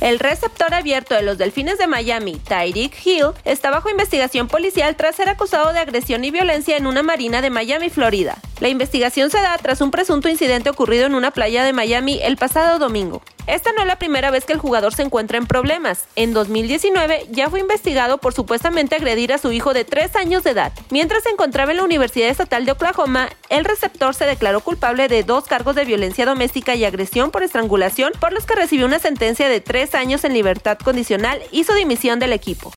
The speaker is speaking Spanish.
El receptor abierto de los Delfines de Miami, Tyreek Hill, está bajo investigación policial tras ser acusado de agresión y violencia en una marina de Miami, Florida. La investigación se da tras un presunto incidente ocurrido en una playa de Miami el pasado domingo. Esta no es la primera vez que el jugador se encuentra en problemas. En 2019 ya fue investigado por supuestamente agredir a su hijo de 3 años de edad. Mientras se encontraba en la Universidad Estatal de Oklahoma, el receptor se declaró culpable de dos cargos de violencia doméstica y agresión por estrangulación, por los que recibió una sentencia de 3 años en libertad condicional y su dimisión del equipo.